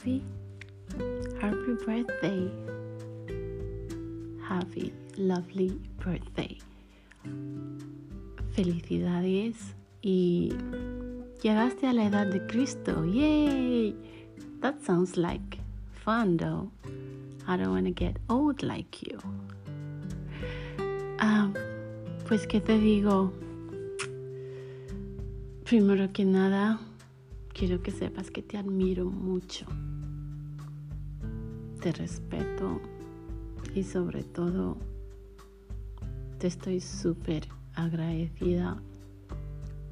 happy, happy birthday. Happy, lovely birthday. Felicidades y llegaste a la edad de Cristo. Yay! That sounds like fun though. I don't want to get old like you. Ah, pues, ¿qué te digo? Primero que nada, quiero que sepas que te admiro mucho. Te respeto y sobre todo te estoy súper agradecida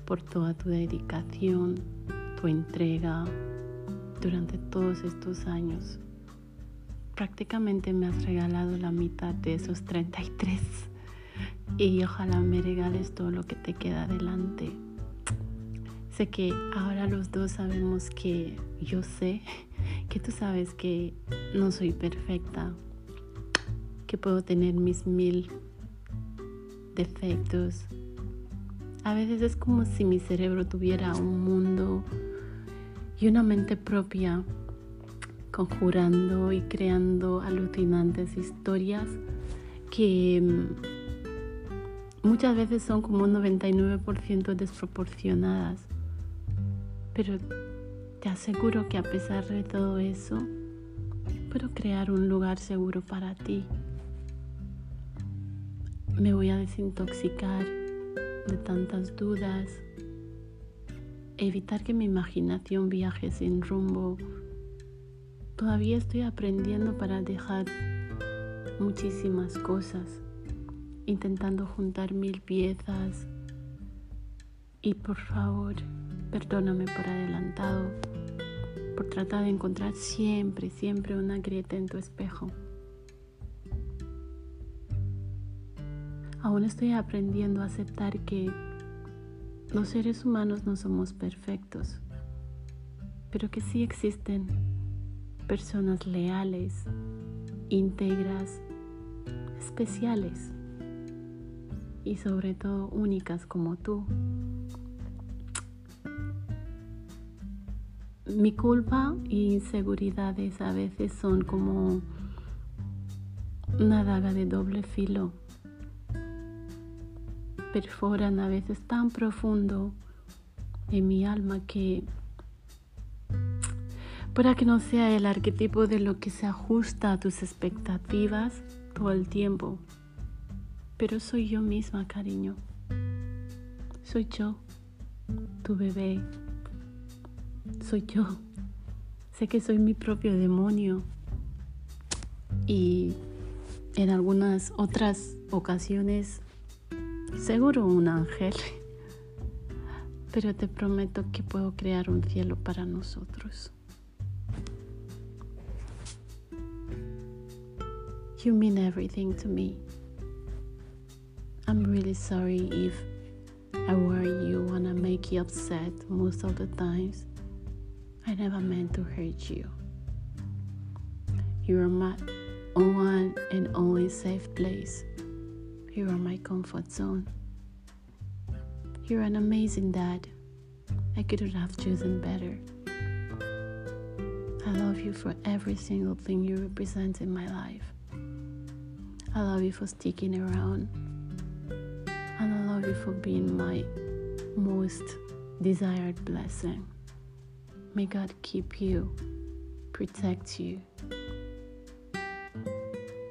por toda tu dedicación, tu entrega durante todos estos años. Prácticamente me has regalado la mitad de esos 33 y ojalá me regales todo lo que te queda adelante. Sé que ahora los dos sabemos que yo sé que tú sabes que no soy perfecta, que puedo tener mis mil defectos. A veces es como si mi cerebro tuviera un mundo y una mente propia, conjurando y creando alucinantes historias que mm, muchas veces son como un 99% desproporcionadas. Pero te aseguro que a pesar de todo eso, puedo crear un lugar seguro para ti. Me voy a desintoxicar de tantas dudas, evitar que mi imaginación viaje sin rumbo. Todavía estoy aprendiendo para dejar muchísimas cosas, intentando juntar mil piezas. Y por favor, perdóname por adelantado por tratar de encontrar siempre, siempre una grieta en tu espejo. Aún estoy aprendiendo a aceptar que los seres humanos no somos perfectos, pero que sí existen personas leales, íntegras, especiales y sobre todo únicas como tú. Mi culpa e inseguridades a veces son como una daga de doble filo. Perforan a veces tan profundo en mi alma que para que no sea el arquetipo de lo que se ajusta a tus expectativas todo el tiempo. Pero soy yo misma, cariño. Soy yo, tu bebé, soy yo. Sé que soy mi propio demonio. Y en algunas otras ocasiones, seguro un ángel. Pero te prometo que puedo crear un cielo para nosotros. You mean everything to me. I'm really sorry if I worry you and I make you upset most of the times. I never meant to hurt you. You are my one and only safe place. You are my comfort zone. You're an amazing dad. I couldn't have chosen better. I love you for every single thing you represent in my life. I love you for sticking around. And I love you for being my most desired blessing. May God keep you, protect you,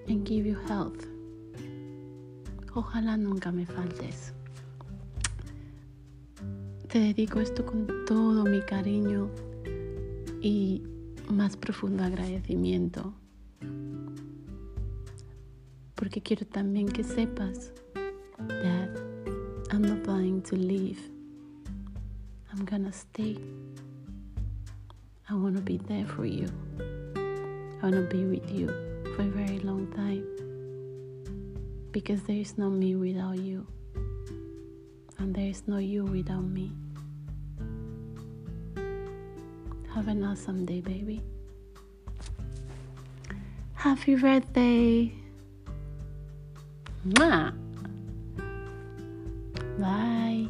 and give you health. Ojalá nunca me faltes. Te dedico esto con todo mi cariño y más profundo agradecimiento. Porque quiero también que sepas that I'm not planning to leave. I'm gonna stay. I want to be there for you. I want to be with you for a very long time. Because there is no me without you. And there is no you without me. Have an awesome day, baby. Happy birthday! Mwah! Bye.